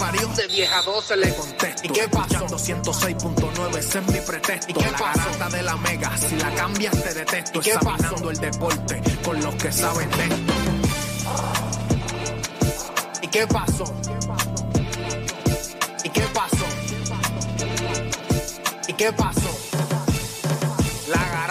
parió, de vieja 12 le contesto. ¿Y qué pasó? 206.9, ese es mi pretexto. ¿Y qué la garata de la mega, si la cambias te detesto. ¿Y qué pasó? el deporte con los que saben de esto. ¿Y qué pasó? ¿Y qué pasó? ¿Y qué pasó? La garata,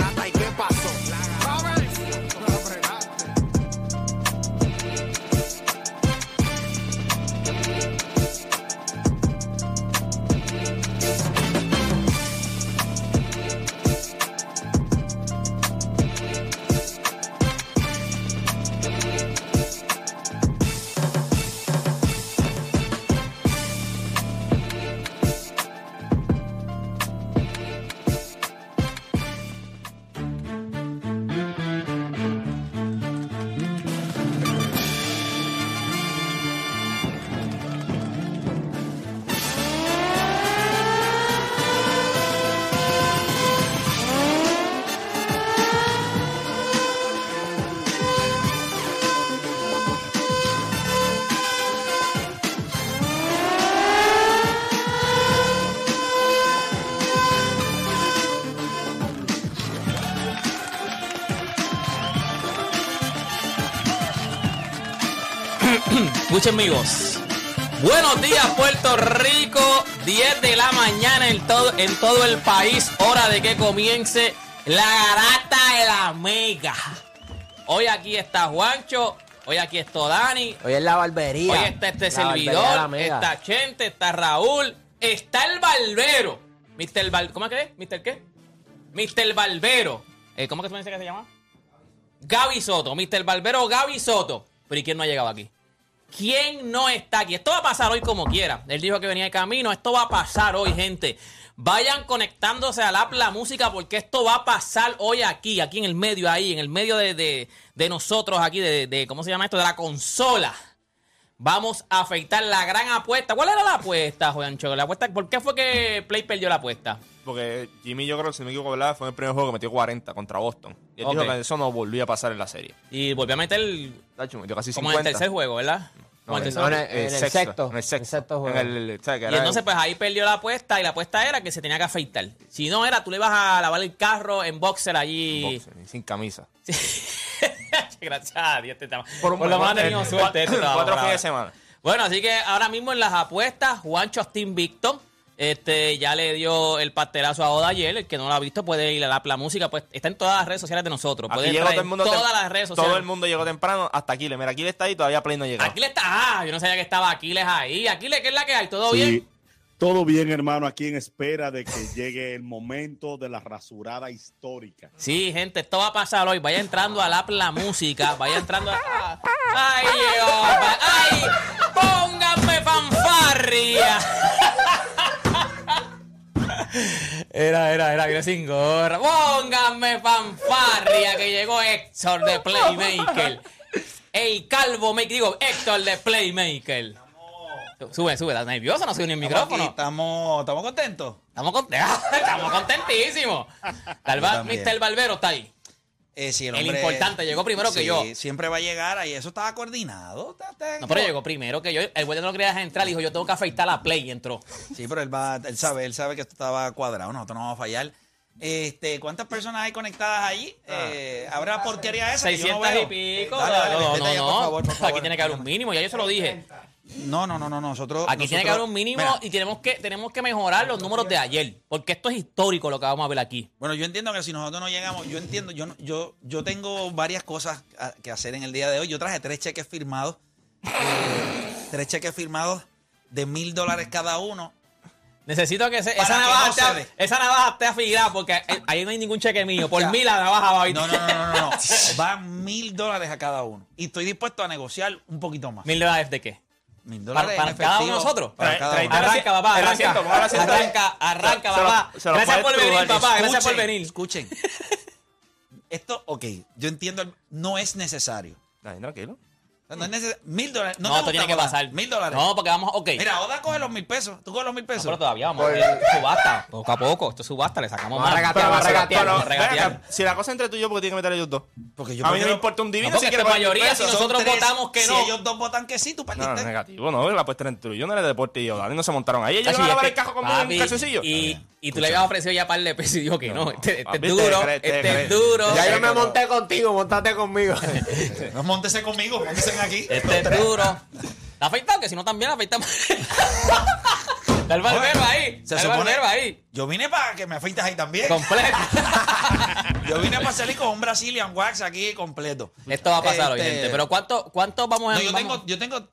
Escuchen mi voz. Buenos días, Puerto Rico. 10 de la mañana en todo, en todo el país. Hora de que comience la garata de la mega. Hoy aquí está Juancho. Hoy aquí está Dani. Hoy es la barbería. Hoy está este La servidor. Está Chente, está Raúl. Está el Barbero. Mr. Bar- ¿Cómo es que es? ¿Mr. qué? Mr. Barbero. Eh, ¿Cómo que tú me dices que se llama? Gaby Soto. Mr. Barbero Gaby Soto. Pero ¿y quién no ha llegado aquí? ¿Quién no está aquí? Esto va a pasar hoy como quiera. Él dijo que venía de camino. Esto va a pasar hoy, gente. Vayan conectándose al app La Música porque esto va a pasar hoy aquí, aquí en el medio, ahí, en el medio de, de- de nosotros aquí, de, de- ¿cómo se llama esto? De la consola. Vamos a afeitar la gran apuesta. ¿Cuál era la apuesta, Juancho? La apuesta, ¿Por qué fue que Play perdió la apuesta? Porque Jimmy, yo creo, si no me equivoco, ¿verdad? fue en el primer juego que metió 40 contra Boston. Y él Ok. dijo que eso no volvía a pasar en la serie. Y volvió a meter Tacho, metió casi como en 50. el tercer juego, ¿verdad? No, Como en, el tercer no, juego. en el- en el sexto, sexto. En el sexto. El sexto En juego. el, ¿sabes? Que Y entonces, pues ahí perdió la apuesta y la apuesta era que se tenía que afeitar. Si no era, tú le ibas a lavar el carro en boxer allí. boxer, sin camisa. Gracias a Dios, te estamos. Por un lo menos ha buen- tenido suerte. este cuatro- trabajo, cuatro bravo. fines de semana. Bueno, así que ahora mismo en las apuestas, Juancho está invicto. Este, ya le dio el pastelazo a Oda ayer. El que no lo ha visto puede ir a la, la música. Pues está en todas las redes sociales de nosotros. Aquí llegó todo el mundo. todas las redes sociales. Todo el mundo llegó temprano hasta Aquiles. Mira, Aquiles está ahí todavía Play no llegó. Aquiles está. Ah, yo no sabía que estaba Aquiles ahí. Aquiles, ¿qué es la que hay? ¿Todo Sí, bien? Todo bien, hermano, aquí en espera de que llegue el momento de la rasurada histórica. Sí, gente, esto va a pasar hoy. Vaya entrando al app La Música. Vaya entrando a... ¡Ay! ¡Ay! ¡Pónganme fanfarria! Era, era, era, viene sin gorra. ¡Pónganme fanfarria! Que llegó Héctor de Playmaker. El calvo, me digo, Héctor de Playmaker. Sube, sube, ¿estás nervioso? No sube ni el micrófono. estamos, estamos contentos. Estamos, contentos. Estamos contentísimos. Tal vez. Mr. Barbero está ahí. Eh, sí, El hombre- importante, llegó primero que Sí, yo. Siempre va a llegar ahí. Eso estaba coordinado. No, pero llegó primero que yo. El güey no lo quería dejar entrar. Dijo, yo tengo que afeitar la play y entró. Sí, pero él va, él sabe, él sabe que esto estaba cuadrado. Nosotros no vamos a fallar. Este, ¿cuántas personas hay conectadas allí? Eh, ¿Habrá porquería esa? que yo no 600 y pico. Dale, dale, no, no, allá, no. por favor, por favor. Aquí tiene que haber un mínimo. Ya yo se lo dije. No, no, no, no, nosotros. Aquí tiene que haber un mínimo Mira, y tenemos que, tenemos que mejorar los números de ayer. Porque esto es histórico lo que vamos a ver aquí. Bueno, yo entiendo que si nosotros no llegamos, yo entiendo, yo yo, yo tengo varias cosas que hacer en el día de hoy. Yo traje tres cheques firmados, eh, tres cheques firmados de mil dólares cada uno. Necesito que se- esa, navaja no esté, esa navaja esté afilada porque eh, ahí no hay ningún cheque mío. Por O sea, mí la navaja va a ir. No, no, no, no, no, no. Van mil dólares a cada uno. Y estoy dispuesto a negociar un poquito más. ¿Mil dólares de qué? Mil ¿Para, dólares para en cada uno de nosotros? Para cada uno. Arranca, papá, arranca. asiento. Arranca, arranca, Se lo- papá. se lo Gracias por venir, papá. Gracias por Escuchen, venir. Escuchen. esto, ok, yo entiendo, no es necesario. Dale, tranquilo. No es necesario. Mil dólares. No, No, te esto gusta, tiene que pasar. Mil dólares. No, porque vamos, ok. Mira, Oda coge los mil pesos. Tú coges los mil No, pesos. pero todavía vamos a ver, subasta. Poco a poco. Esto es subasta, le sacamos Vamos a más. regatear, Pero vamos a pero- regatear, pero- Pero, ven regatear. acá, si la cosa es entre tú y yo, porque tienen que meter ellos dos. Porque yo a mí no me prefiero- importa un divino No, porque si quiere esta pagar mil mayoría, si nosotros tres. votamos que si no. ellos dos votan que sí, tú No, no, perdiste. negativo, no, la puesta entre tú y yo no era deporte y yo, Dani no se montaron ahí. Ellos Chachi, iban a lavar el cajo conmigo en papi, un calzoncillo. Y, y tú le habías ofrecido ya par de pesos y dijo que no. Este, este Papi, es te duro, crees, te este es duro. Ya yo me monté contigo, montate conmigo. No, Móntese conmigo, móntese aquí. Este es duro. ¿Está afeitado? Que si no también la afeitamos. Está el barbero ahí. Se el supone- barbero ahí. Yo vine para que me afeites ahí también. Completo. Yo vine para salir con un Brazilian Wax aquí completo. Esto va a pasar, Este, oyente. Pero ¿cuánto, cuánto vamos a No, yo vamos- tengo, yo tengo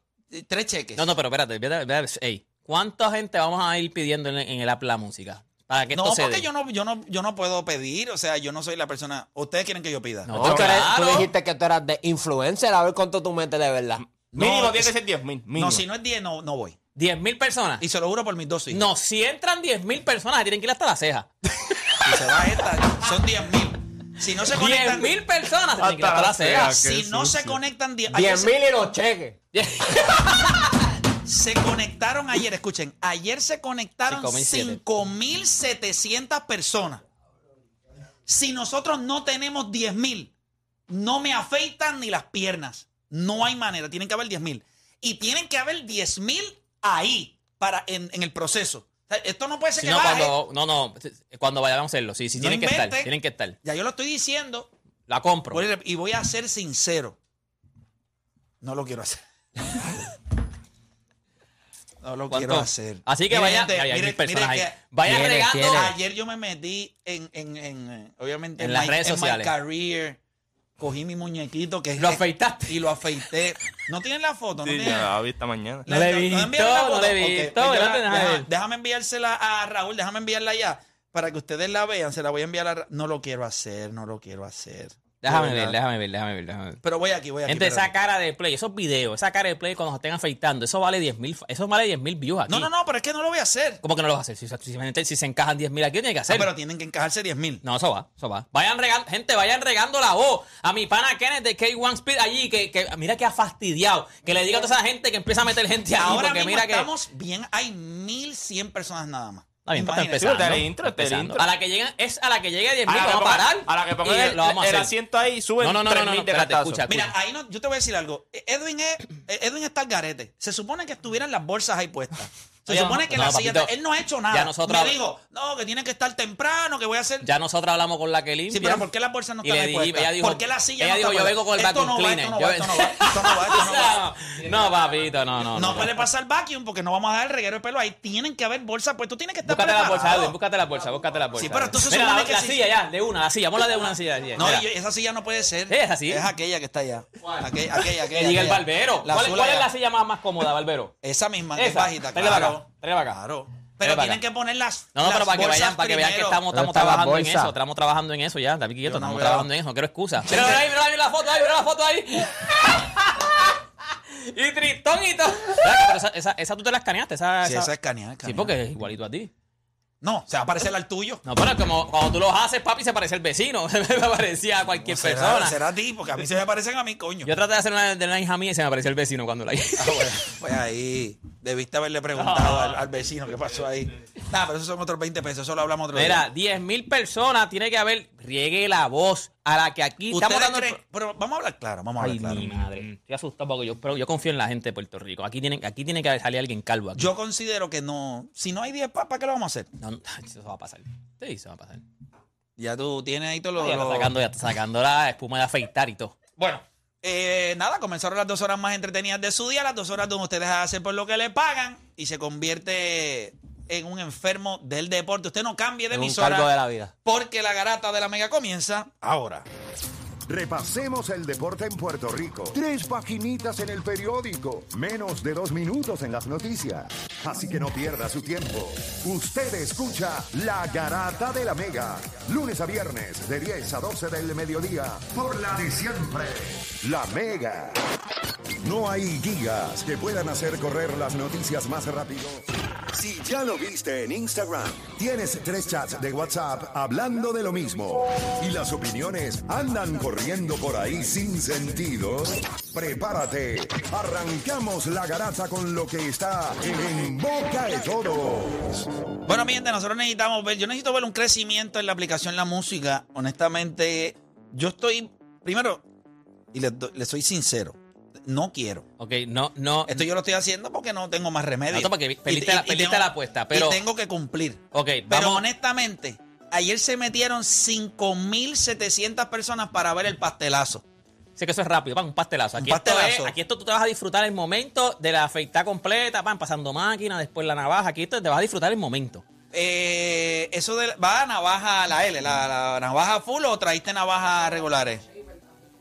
tres cheques. No, no, pero espérate, espérate, espérate, ey, ¿Cuánta gente vamos a ir pidiendo en, en el app la música? Para que esto No, se porque dé. yo no, yo, no, yo no puedo pedir, o sea, yo no soy la persona. Ustedes quieren que yo pida. No, tú, eres- tú claro. dijiste que tú eras de influencer, a ver cuánto tú metes de verdad. Mínimo tiene que ser 10 mil. No, si no es 10, no, no voy. 10 mil personas. Y se lo juro por mis dos hijos. No, si entran 10 mil personas, tienen que ir hasta la ceja. Si se va esta, son 10 mil. Si no se 10 conectan. mil personas, se tienen que ir Hasta la ceja. Si no se conectan 10 ayer 10 se- mil y los cheques. Se conectaron ayer, escuchen, ayer se conectaron 5.700. 5.700 personas. Si nosotros no tenemos 10.000, no me afeitan ni las piernas. No hay manera, tienen que haber 10.000. Y tienen que haber 10.000 ahí, para, en, en el proceso. O sea, esto no puede ser Si que no, baje. cuando, no, no, cuando vayamos a hacerlo. Sí, sí, No tienen que estar. Tienen que estar. Ya yo lo estoy diciendo La compro. y voy a ser sincero. No lo quiero hacer. No lo ¿Cuánto? quiero hacer. Así que vaya, gente, hay, mil personas ahí. que- Vayan Tiene, regando. tiene. Ayer yo me metí en, en, en, eh, obviamente, En las my- redes en my sociales. career. Cogí mi muñequito que es Lo afeitaste. y lo afeité. ¿No tienen la foto? ¿No Sí, tienen? ya la vi esta mañana. No le he visto, enviaron la no foto? le he Ok, visto, pues yo ¿verdad? la- Déjame deja- ver. déjame enviársela a Raúl, déjame enviarla ya para que ustedes la vean. Se la voy a enviar a Ra- No lo quiero hacer, no lo quiero hacer. Déjame ver, déjame ver, déjame ver, déjame ver. Pero voy aquí, voy aquí. Gente, esa cara de play, esos videos, esa cara de play cuando se estén afeitando, eso vale 10 mil, eso vale 10 mil views aquí. No, no, no, pero es que no lo voy a hacer. ¿Cómo que no lo vas a hacer? Si, si, se encajan 10 mil aquí, tiene que No, hacer. pero tienen que encajarse 10 mil. No, eso va, eso va. Vayan regando, gente, vayan regando la voz a mi pana Kenneth de K1 Speed allí, que, que mira que ha fastidiado. Que le diga a toda esa gente que empieza a meter gente ahí, Ahora porque mismo mira que. estamos bien, hay 1100 personas nada más. Intro, el empezando. intro. A la que lleguen, es a la que llegue a 10 A mil, la que vamos a pongan- parar. a la que pongan el, el asiento ahí, suben No, no, no, no, 3 no, de espérate, escucha. Mira, ahí no, yo te voy a decir algo. Edwin es, Edwin está al garete. Se supone que estuvieran las bolsas ahí puestas. Se Oye, supone que no, la silla. papito, él no ha hecho nada. ya nosotros- Me dijo, no, que tiene que estar temprano, que voy a hacer. Ya nosotros hablamos con la que limpia. Sí, pero ¿por qué las bolsas no están le di- ella dijo- ¿Por qué la silla ella no dijo, está yo vengo con el Esto vacuum no va, cleaner. Esto no va, esto no va, esto no va, esto no va. No, papito, no, no. No puede pasar vacuum porque no vamos a dar el reguero de pelo ahí. Tienen que haber bolsas, pues tú tienes que estar Búscate la bolsa. Edwin, búscate la bolsa, búscate la bolsa. Sí, pero entonces Mira, supone la, que la silla ya, de una, la silla, ponla de una silla. silla. No, esa silla no puede ser. Es así. Es aquella que está allá. Aquella, aquella, el barbero. ¿Cuál, es la silla más, más cómoda, barbero? Esa misma, que es bajita, para claro. acá, tráela para acá. Claro. Tráela Pero tienen acá. que poner las. No, no, pero para que vayan, para que vean que estamos, ¿Dónde estamos trabajando en eso, estamos trabajando en eso ya, David quieto, no estamos veo. trabajando en eso, no quiero excusa. Mira, mira ahí, mira ahí la foto ahí, mira la foto ahí. y Tristón y todo. Pero esa, esa, esa tú te la escaneaste, esa, Sí, esa es escaneada, Sí, porque es igualito a ti. No, se va a parecer al tuyo. No, pero como cuando tú los haces, papi, se parece el vecino. Se me parecía a cualquier será, persona. será a ti, porque a mí se me parecen a mí, coño. Yo traté de hacer una de la hija mía y se me apareció el vecino cuando la hice. Ah, bueno, pues ahí debiste haberle preguntado al, al vecino qué pasó ahí. Nada, pero esos son otros 20 pesos, eso lo hablamos otro Mira, día. 10 mil personas tiene que haber, riegue la voz a la que aquí estamos ¿Ustedes dando... creen? Pero vamos a hablar claro, vamos a Ay, hablar claro. mi madre. Estoy asustado porque yo, pero yo confío en la gente de Puerto Rico. Aquí tiene, aquí tiene que salir alguien calvo aquí. Yo considero que no. Si no hay 10 ¿para qué lo vamos a hacer? No, no, eso va a pasar. Sí, eso va a pasar. Ya tú tienes ahí todo lo. Ya está sacando, ya está sacando la espuma de afeitar y todo. Bueno, eh, nada, comenzaron las dos horas más entretenidas de su día, las dos horas donde usted deja de hacer por lo que le pagan y se convierte en un enfermo del deporte. Usted no cambie de emisora cargo de la vida. porque la garata de la mega comienza ahora. Repasemos el deporte en Puerto Rico. Tres paginitas en el periódico. Menos de dos minutos en las noticias. Así que no pierda su tiempo. Usted escucha La Garata de la Mega. Lunes a viernes de 10 a 12 del mediodía. Por la de siempre. La Mega. No hay guías que puedan hacer correr las noticias más rápido Si ya lo viste en Instagram, tienes tres chats de WhatsApp hablando de lo mismo y las opiniones andan corriendo por ahí sin sentido, prepárate. Arrancamos la garata con lo que está en boca de todos. Bueno, mi gente, nosotros necesitamos ver, yo necesito ver un crecimiento en la aplicación La Música. Honestamente, yo estoy, primero, y le, do- le soy sincero, no quiero. Ok, no, no. Esto yo lo estoy haciendo porque no tengo más remedio. No, porque perdiste y- la- y perdiste tengo- la apuesta, pero- Y tengo que cumplir. Ok, Pero vamos. honestamente, ayer se metieron 5.700 personas para ver el pastelazo. Sé que eso es rápido, pan, un pastelazo. Aquí, Un Esto pastelazo. es- aquí esto tú te vas a disfrutar el momento de la afeitada completa, pan, pasando máquina, después la navaja. Aquí esto te vas a disfrutar el momento. Eh, eso de, va a navaja, la L, la, la navaja full o traíste navajas regulares.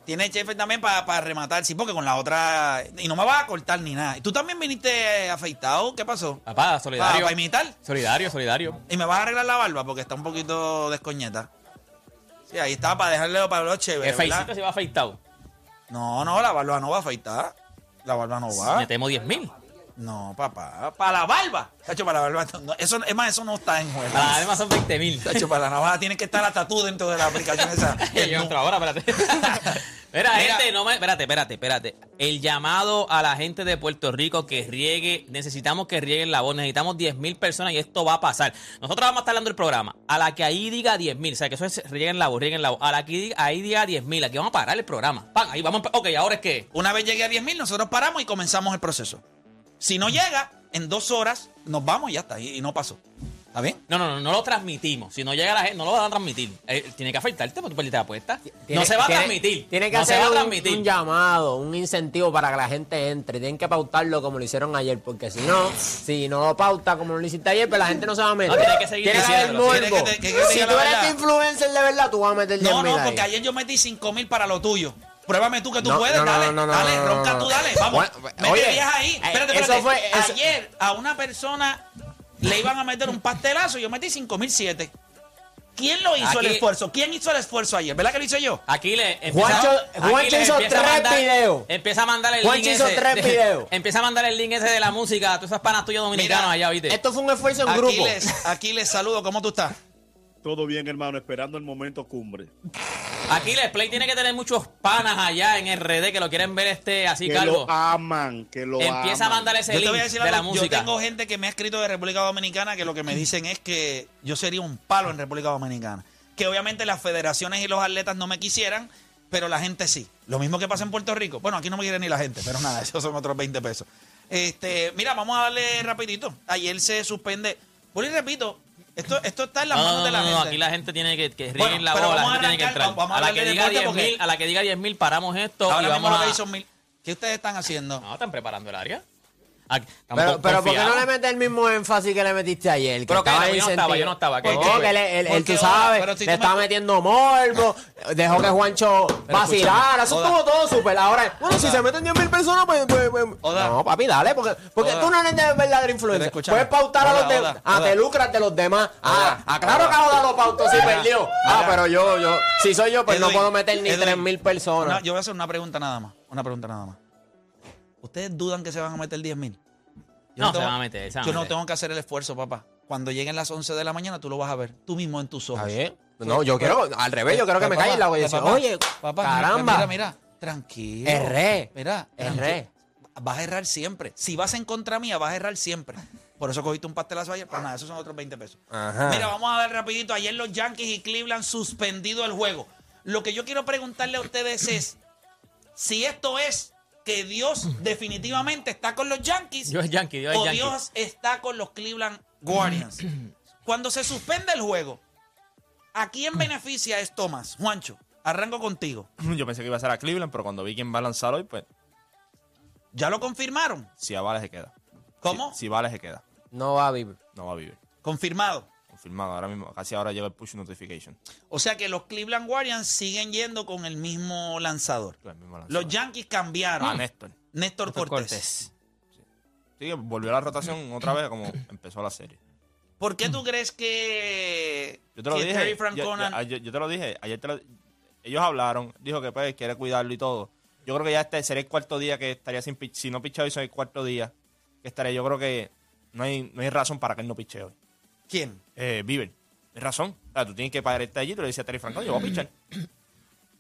Tiene chefe también para rematar, sí, porque con la otra. Y no me vas a cortar ni nada. ¿Y ¿Tú también viniste afeitado? ¿Qué pasó? Papá, solidario. ¿Para imitar? Solidario, solidario. ¿Y me vas a arreglar la barba? Porque está un poquito descoñeta. Sí, ahí está para dejarle para los chéveres. El feicito se va afeitado. No, no, la barba no va a afeitar. La barba no va. Metemos 10 mil. No, papá. Para la barba. Chacho, para la barba. no, eso, es más, eso no está en juego. Para además son 20 mil. Chacho, para la navaja tienes que estar hasta tú dentro de la aplicación esa. Yo entro ahora, espérate. Mira, gente, no me. Espérate, espérate, espérate. El llamado a la gente de Puerto Rico que riegue. Necesitamos que rieguen la voz. Necesitamos 10 mil personas y esto va a pasar. Nosotros vamos a estar dando el programa. A la que ahí diga 10 mil. O sea, que eso es rieguen la voz, rieguen la voz. A la que diga- ahí diga 10 mil. Aquí vamos a parar el programa. Pan, ahí vamos. Ok, ahora es que. Una vez llegue a 10.000, nosotros paramos y comenzamos el proceso. Si no llega, en dos horas nos vamos y ya está. Y, y no pasó. ¿Está bien? No, no, no, no lo transmitimos. Si no llega la gente, no lo van a transmitir. Eh, tiene que afectarte porque tú perdiste la apuesta. Tiene- no se va a transmitir. Tiene que no se hacer va a un, transmitir. un llamado, un incentivo para que la gente entre. Tienen que pautarlo como lo hicieron ayer, porque si no, si no lo pauta como lo hiciste ayer, pues la gente no se va a meter. No, tiene que seguir diciéndolo. Que que- si tú eres influencer de verdad, tú vas a meter 10 No, mil no, ahí. porque ayer yo metí 5.000 para lo tuyo. Pruébame tú que tú No, puedes, no, no, dale, no, no, dale, no, no, ronca no. tú, dale, vamos. Bueno, Mete oye, 10 ahí. eh, Espérate, eso espérate. fue- eso- Ayer a una persona le iban a meter un pastelazo y yo metí 5.007. ¿Quién lo hizo el Aquí- esfuerzo? ¿Quién hizo el esfuerzo ayer? ¿Verdad que lo hice yo? Aquí le empieza, Juancho- aquí Juancho le hizo tres mandar- videos. Empieza a mandar el Juancho link hizo ese. tres de- videos. Empieza a mandar el link ese de la música a todas esas panas tuyas dominicanos Mira, allá, ¿viste? Esto fue un esfuerzo en grupo. Aquiles, Aquiles, saludo, ¿cómo tú estás? Todo bien, hermano, esperando el momento cumbre. Aquí les Play tiene que tener muchos panas allá en RD que lo quieren ver este así que calvo. lo aman, que lo Empieza a mandar ese Yo te link voy a decir de la algo, yo música. tengo gente que me ha escrito de República Dominicana que lo que me dicen es que yo sería un palo en República Dominicana. Que obviamente las federaciones y los atletas no me quisieran, pero la gente sí. Lo mismo que pasa en Puerto Rico. Bueno, aquí no me quiere ni la gente, pero nada, esos son otros 20 pesos. Este, mira, vamos a darle rapidito. Ayer se suspende. Vuelvo y repito, esto, esto está en las No, manos no, de la no, no, gente. aquí la gente tiene que, que Bueno, la pero bola, la vamos a gente tiene que arrancar, entrar. vamos a a, la hablar que de diga deporte 10 porque- mil, a la que diga 10 mil paramos esto Ahora y mismo vamos lo a... que hizo mil. ¿Qué ustedes están haciendo? No, están preparando el área. Aquí, Pero, pero ¿por qué no le metes el mismo énfasis que le metiste ayer? Que Pero que estaba yo no estaba, yo no estaba, que- No, que- que él, porque tú ahora- sabes, pero si le tú está me- metiendo morbo, dejó que Juancho vacilara, eso estuvo todo súper. Ahora, bueno, si se meten 10 mil personas, pues, pues, pues- Oda. No, papi, dale, porque, porque Oda. tú no eres de verdadera influencia. Puedes pautar a los demás. Ah, te lucras de los demás. Ah, ah, claro que. Oda lo pautó si perdió. Ah, pero yo, yo, si soy yo, pues no puedo meter ni Edwin, 3 mil personas. yo voy a hacer una pregunta nada más. Una pregunta nada más. ¿Ustedes dudan que se van a meter 10 mil? No, se van a meter, se van a Yo no tengo que hacer el esfuerzo, papá. Cuando lleguen las 11 de la mañana, tú lo vas a ver. Tú mismo en tus ojos. Está bien. No, yo quiero, al revés, yo quiero que me callen la voy a decir, papá, oye, papá, caramba. Mira, mira, tranquilo. Erré. Mira, Erré. Vas a errar siempre. Si vas en contra mía, vas a errar siempre. Por eso cogiste un pastelazo ayer. Pues nada, esos son otros 20 pesos. Ajá. Mira, vamos a ver rapidito. Ayer los Yankees y Cleveland suspendido el juego. Lo que yo quiero preguntarle a ustedes es si esto es que Dios definitivamente está con los Yankees Dios es Yankee, Dios es o Yankee. Dios está con los Cleveland Guardians. Cuando se suspende el juego, ¿a quién beneficia es Thomas? Juancho, arranco contigo. Yo pensé que iba a ser a Cleveland, pero cuando vi quién va a lanzar hoy, pues ¿Ya lo confirmaron? si a Vale se queda. ¿Cómo? Si, si Vale se queda, No va a vivir. no va a vivir. Confirmado. Confirmado ahora mismo. Casi ahora llega el push notification. O sea que los Cleveland Guardians siguen yendo con el mismo lanzador. El mismo lanzador. Los Yankees cambiaron. Ah, Néstor. Néstor Néstor Cortés. Cortés. Sí, volvió a la rotación otra vez como empezó la serie. ¿Por qué tú crees que, Yo te lo que dije. Terry yo- Francona... yo, ayer- yo te lo dije. Ayer te lo- ellos hablaron. Dijo que pues quiere cuidarlo y todo. Yo creo que ya este sería el cuarto día que estaría sin pitch. Si no pichado, hizo el cuarto día que estaría. Yo creo que no hay, no hay razón para que él no piche hoy. ¿Quién? Eh, Bieber, razón. O sea, tú tienes que pagar este allí, tú le dices a Terry Francona, yo voy a pichar.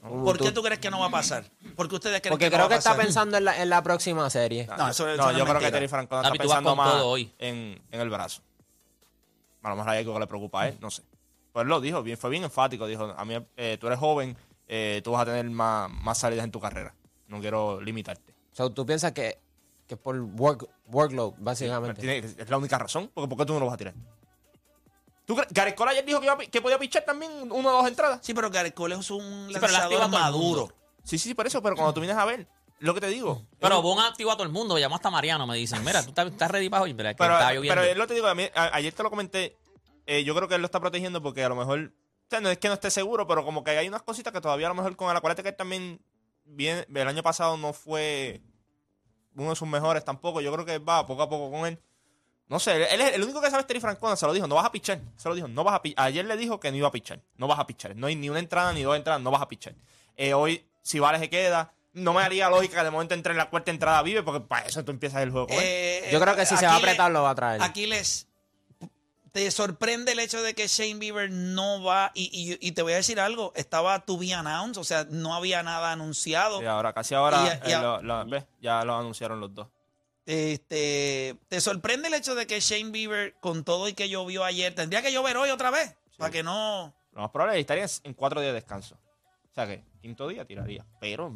¿Por qué tú crees que no va a pasar? ¿Por qué ustedes creen Porque que no creo va que a está pasar? pensando en la, en la próxima serie. No, eso, eso No, es yo creo que. Terry Francona Papi, está tú vas pensando con más todo hoy. en, en el brazo. A lo mejor hay algo que le preocupa a él, no sé. Pues él lo dijo, bien, fue bien enfático. Dijo, a mí, eh, tú eres joven, eh, tú vas a tener más, más salidas en tu carrera. No quiero limitarte. O sea, tú piensas que, que por work, workload, básicamente. Tiene- es la única razón. Porque ¿por qué tú no lo vas a tirar? ¿Tú? Gareth Cole ayer dijo que, iba que podía pichar también una o dos entradas. Sí, pero Gareth Cole es un Sí, activa lanzador maduro. Sí, sí, sí, por eso. Pero cuando tú vienes a ver, lo que te digo. Pero es- Bon activó a todo el mundo. Llamó hasta Mariano. Me dicen, mira, tú estás, ready para hoy. Mira, que pero, está lloviendo. pero es lo que te digo, a mí- a- ayer te lo comenté. eh, yo creo que él lo está protegiendo porque a lo mejor. O sea, no es que no esté seguro, pero como que hay unas cositas que todavía a lo mejor con el acuérdate que él también. Bien, el año pasado no fue uno de sus mejores tampoco. Yo creo que va poco a poco con él. No sé, él es el único que sabe es Terry Francona, se lo dijo, no vas a pichar. Se lo dijo, no vas a pichar. Ayer le dijo que no iba a pichar. No vas a pichar. No hay ni una entrada ni dos entradas, no vas a pichar. Eh, hoy, si Vale se queda, no me haría lógica que de momento entre en la cuarta entrada vive, porque para eso tú empiezas el juego. Eh, Yo creo que si se va a apretar, lo va a traer. Aquiles, ¿te sorprende el hecho de que Shane Bieber no va? Y, y- y te voy a decir algo, estaba to be announced, o sea, no había nada anunciado. Y ahora, casi ahora, Y- y- eh, lo- lo- ¿ves? ya lo anunciaron los dos. Este, ¿Te sorprende el hecho de que Shane Bieber, con todo y que llovió ayer, tendría que llover hoy otra vez? Para que no... Lo más probable es que estaría en cuatro días de descanso. O sea que, quinto día tiraría. Pero,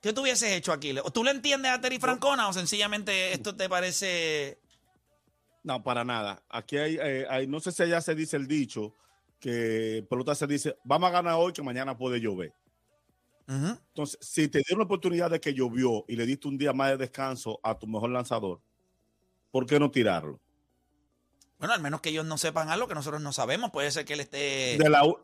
¿Qué tú hubieses hecho, Aquiles? ¿O ¿Tú le entiendes a Terry Francona o sencillamente esto te parece... No, para nada. Aquí hay, eh, hay- no sé si allá se dice el dicho que pelota se dice, vamos a ganar hoy que mañana puede llover. Entonces, si te dieron la oportunidad de que llovió y le diste un día más de descanso a tu mejor lanzador, ¿por qué no tirarlo? Bueno, al menos que ellos no sepan algo que nosotros no sabemos. Puede ser que él esté De la, u-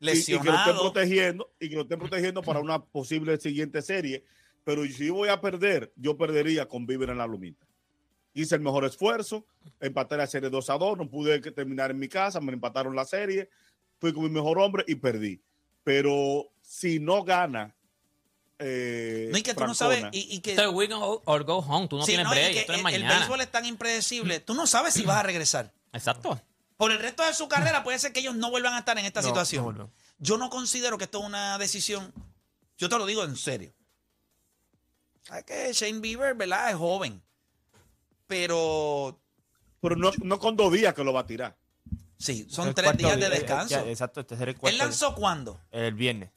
y- y, que lo estén lesionado. protegiendo y que lo estén protegiendo para una posible siguiente serie. Pero si voy a perder, yo perdería con Bieber en la lumita. Hice el mejor esfuerzo, empaté la serie 2 a 2, no pude terminar en mi casa, me empataron la serie, fui con mi mejor hombre y perdí. Pero si no gana, eh, No, y que tú no sabes... Y, y que, Esto es win or or go home. Tú no Sí, tienes no, break. Esto es el, béisbol es tan impredecible. Tú no sabes si vas a regresar. Exacto. Por el resto de su carrera puede ser que ellos no vuelvan a estar en esta No, situación. no yo no considero que esto es una decisión. Yo te lo digo en serio. Sabes que Shane Bieber, ¿verdad? Es joven. Pero pero no, no con dos días que lo va a tirar. sí, son tres días de día, descanso. ya, exacto, este será el cuarto ¿Él lanzó cuándo? El viernes.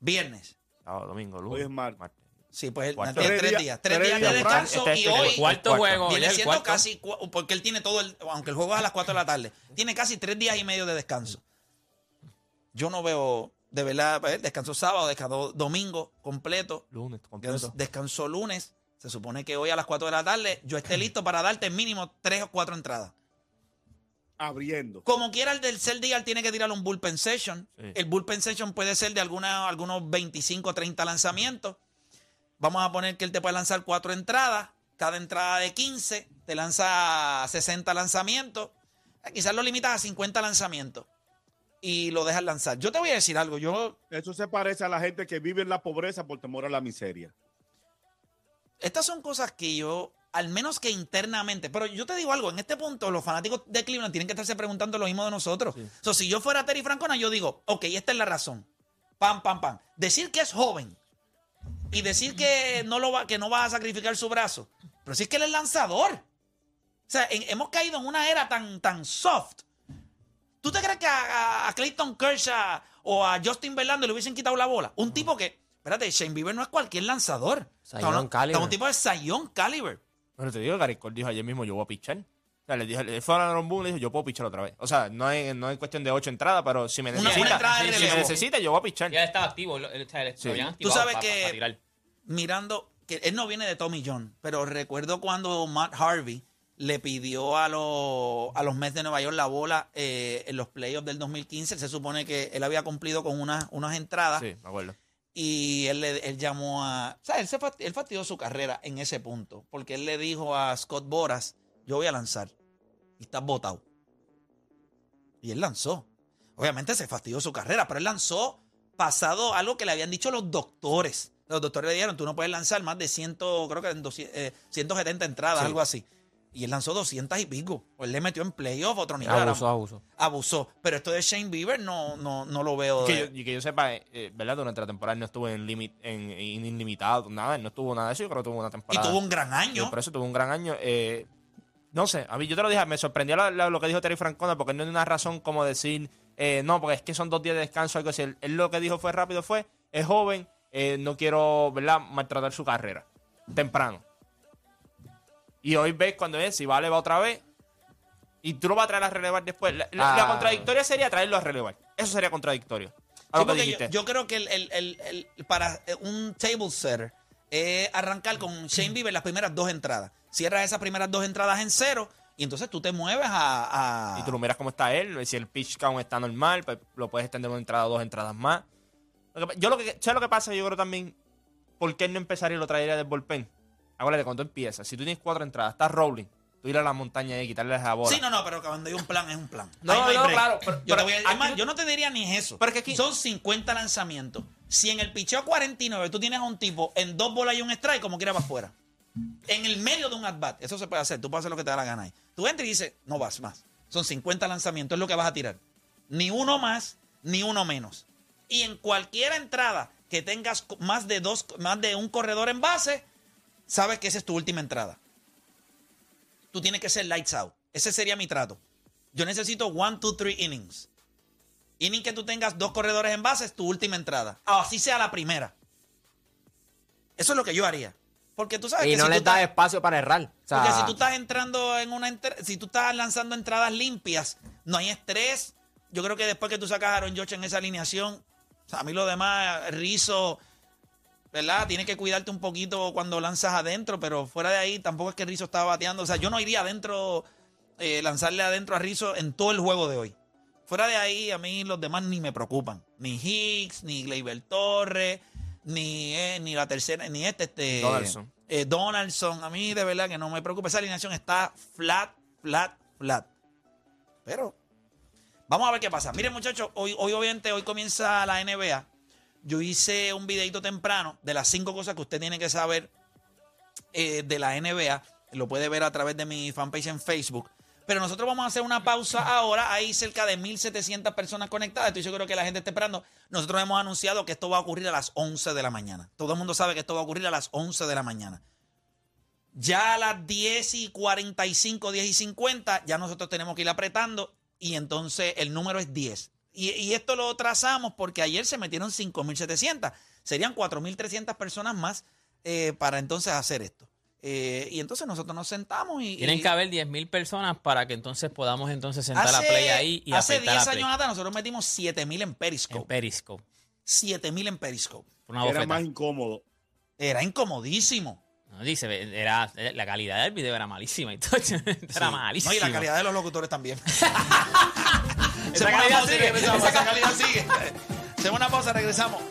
Viernes. Sábado, domingo, lunes. Hoy es martes. martes. Sí, pues él tiene Tres días-. Tres días de descanso Este es y el hoy cuarto cuarto. juego. viene el siendo cuarto. casi, porque él tiene todo el, aunque el juego es a las 4 de la tarde, tiene casi tres días y medio de descanso. Yo no veo, de verdad, pues, descansó sábado, descansó domingo completo, Lunes, completo. descansó lunes. Se supone que hoy a las 4 de la tarde yo esté listo para darte mínimo tres o cuatro entradas. Abriendo. Como quiera el del tercer día, él tiene que tirar un bullpen session. Sí. El bullpen session puede ser de alguna, algunos 25 o 30 lanzamientos. Vamos a poner que él te puede lanzar cuatro entradas. Cada entrada de 15 te lanza 60 lanzamientos. Eh, Quizás lo limitas a 50 lanzamientos y lo dejas lanzar. Yo te voy a decir algo. Yo, Eso se parece a la gente que vive en la pobreza por temor a la miseria. estas son cosas que yo, al menos que internamente, pero yo te digo algo, en este punto los fanáticos de Cleveland tienen que estarse preguntando lo mismo de nosotros. So, si yo fuera Terry Francona, yo digo, ok, esta es la razón. Pam, pam, pam. Decir que es joven y decir que no, lo va, que no va a sacrificar su brazo, pero si es que él es lanzador. O sea, en- hemos caído en una era tan, tan soft. ¿Tú te crees que a, a- a Clayton Kershaw o a Justin Verlander le hubiesen quitado la bola? Un tipo que, espérate, Shane Bieber no es cualquier lanzador. Caliber. estamos un tipo de Zion Caliber. Pero te digo, Gary Cole dijo ayer mismo, yo voy a pichar. O sea, le dije, le fue a Aaron Boone y le dijo, yo puedo pichar otra vez. O sea, no es, no es cuestión de ocho entradas, pero si me necesita, de si- me necesita, yo voy a pichar. Ya estaba activo. lo- él- o sea, Sí. lo habían Tú sabes que- mirando que él no viene de Tommy John, pero recuerdo cuando Matt Harvey le pidió a los, a los Mets de Nueva York la bola eh, en los playoffs del 2015. Se supone que él había cumplido con unas, unas entradas Sí, me acuerdo. Y él, le- él llamó a... O sea, él, se él fastidió su carrera en ese punto porque él le dijo a Scott Boras, yo voy a lanzar y estás votado. Y él lanzó. Obviamente se fastidió su carrera, pero él lanzó pasado algo que le habían dicho los doctores. Los doctores le dijeron, tú no puedes lanzar más de 100, creo que en 200, eh, 170 entradas, Sí. algo así. Y él lanzó 200 y pico. O él le metió en playoff otro nivel. Abusó, abusó. Abusó. Pero esto de Shane Bieber no, no, no lo veo. Que de- yo, y que yo sepa, eh, eh, ¿verdad? Durante la temporada él no estuvo en, limit, en, en ilimitado, nada, él no tuvo nada de eso. Yo creo que tuvo una y temporada. tuvo un gran año. Yo por eso tuvo un gran año. eh, no sé, a mí yo te lo dije, me sorprendió la- la- lo que dijo Terry Francona porque no hay una razón como decir, eh, no, porque es que son dos días de descanso o algo así. Él, él lo que dijo fue rápido, fue, es joven, eh, no quiero, ¿verdad?, maltratar su carrera. Temprano. Y hoy ves cuando es, si vale va otra vez, y tú lo vas a traer a relevar después. La, Ah. la contradictoria sería traerlo a relevar. Eso sería contradictorio. A Sí, que yo, yo creo que el, el- el- para eh, un table setter es arrancar con Shane Bieber las primeras dos entradas. Cierras esas primeras dos entradas en cero y entonces tú te mueves a... a- Y tú lo miras cómo está él, si el pitch count está normal, pues lo puedes extender una entrada o dos entradas más. Yo lo que, ¿sabes lo que pasa? Yo creo también, ¿por qué él no empezaría y lo traería del bullpen? Acuérdate, cuando tú empiezas, si tú tienes cuatro entradas, estás rolling, tú ir a la montaña y quitarle esa bola. Sí, no, no, pero cuando hay un plan, es un plan. No, no, break. claro, pero- yo, pero te voy a- aquí es más, no- yo no te diría ni eso. Pero es que aquí- Son 50 lanzamientos. Si en el picheo 49 tú tienes a un tipo en dos bolas y un strike, como quiera va afuera. En el medio de un at-bat. Eso se puede hacer. Tú puedes hacer lo que te da la gana ahí. Tú entras y dices, no vas más. Son 50 lanzamientos, es lo que vas a tirar. Ni uno más, ni uno menos. Y en cualquier entrada que tengas más de dos, más de un corredor en base, sabes que esa es tu última entrada. Tú tienes que ser lights out. Ese sería mi trato. Yo necesito one, two, three innings. Inning que tú tengas dos corredores en base es tu última entrada. Ah, Así sea la primera. Eso es lo que yo haría. Porque tú sabes Y que no si les tú da estás- espacio para errar. O sea, porque si tú estás entrando en una si tú estás lanzando entradas limpias, no hay estrés. Yo creo que después que tú sacas a Aaron George en esa alineación, o sea, a mí lo demás, Rizzo, ¿verdad? Tienes que cuidarte un poquito cuando lanzas adentro, pero fuera de ahí tampoco es que Rizzo estaba bateando. O sea, yo no iría adentro, eh, lanzarle adentro a Rizzo en todo el juego de hoy. Fuera de ahí, a mí los demás ni me preocupan. Ni Hicks, ni Gleyber Torres, ni, eh, ni la tercera, ni este, este Donaldson. eh, Donaldson. A mí de verdad que no me preocupa. Esa alineación está flat, flat, flat. Pero vamos a ver qué pasa. Miren, muchachos, hoy, hoy obviamente hoy comienza la NBA. Yo hice un videito temprano de las cinco cosas que usted tiene que saber eh, de la NBA. Lo puede ver a través de mi fanpage en Facebook. Pero nosotros vamos a hacer una pausa ahora. Hay cerca de 1.700 personas conectadas. Estoy seguro que la gente está esperando. Nosotros hemos anunciado que esto va a ocurrir a las 11 de la mañana. Todo el mundo sabe que esto va a ocurrir a las 11 de la mañana. Ya a las 10 y 45, 10 y 50, ya nosotros tenemos que ir apretando y entonces el número es 10. Y, y esto lo trazamos porque ayer se metieron 5.700. Serían 4.300 personas más eh, para entonces hacer esto. Eh, y entonces nosotros nos sentamos y... Tienen y- que haber 10.000 personas para que entonces podamos entonces sentar la hace, play ahí y hace apretar 10 la play. años atrás nosotros metimos 7.000 en En Periscope. Periscope. 7.000 en Periscope. Una Era bofeta. más incómodo. Era incomodísimo. No, dice, era, la calidad del video era malísima y todo. era malísima. No, y la calidad de los locutores también. Esa calidad pausa y sigue, Esa calidad sigue. Hacemos una pausa, regresamos.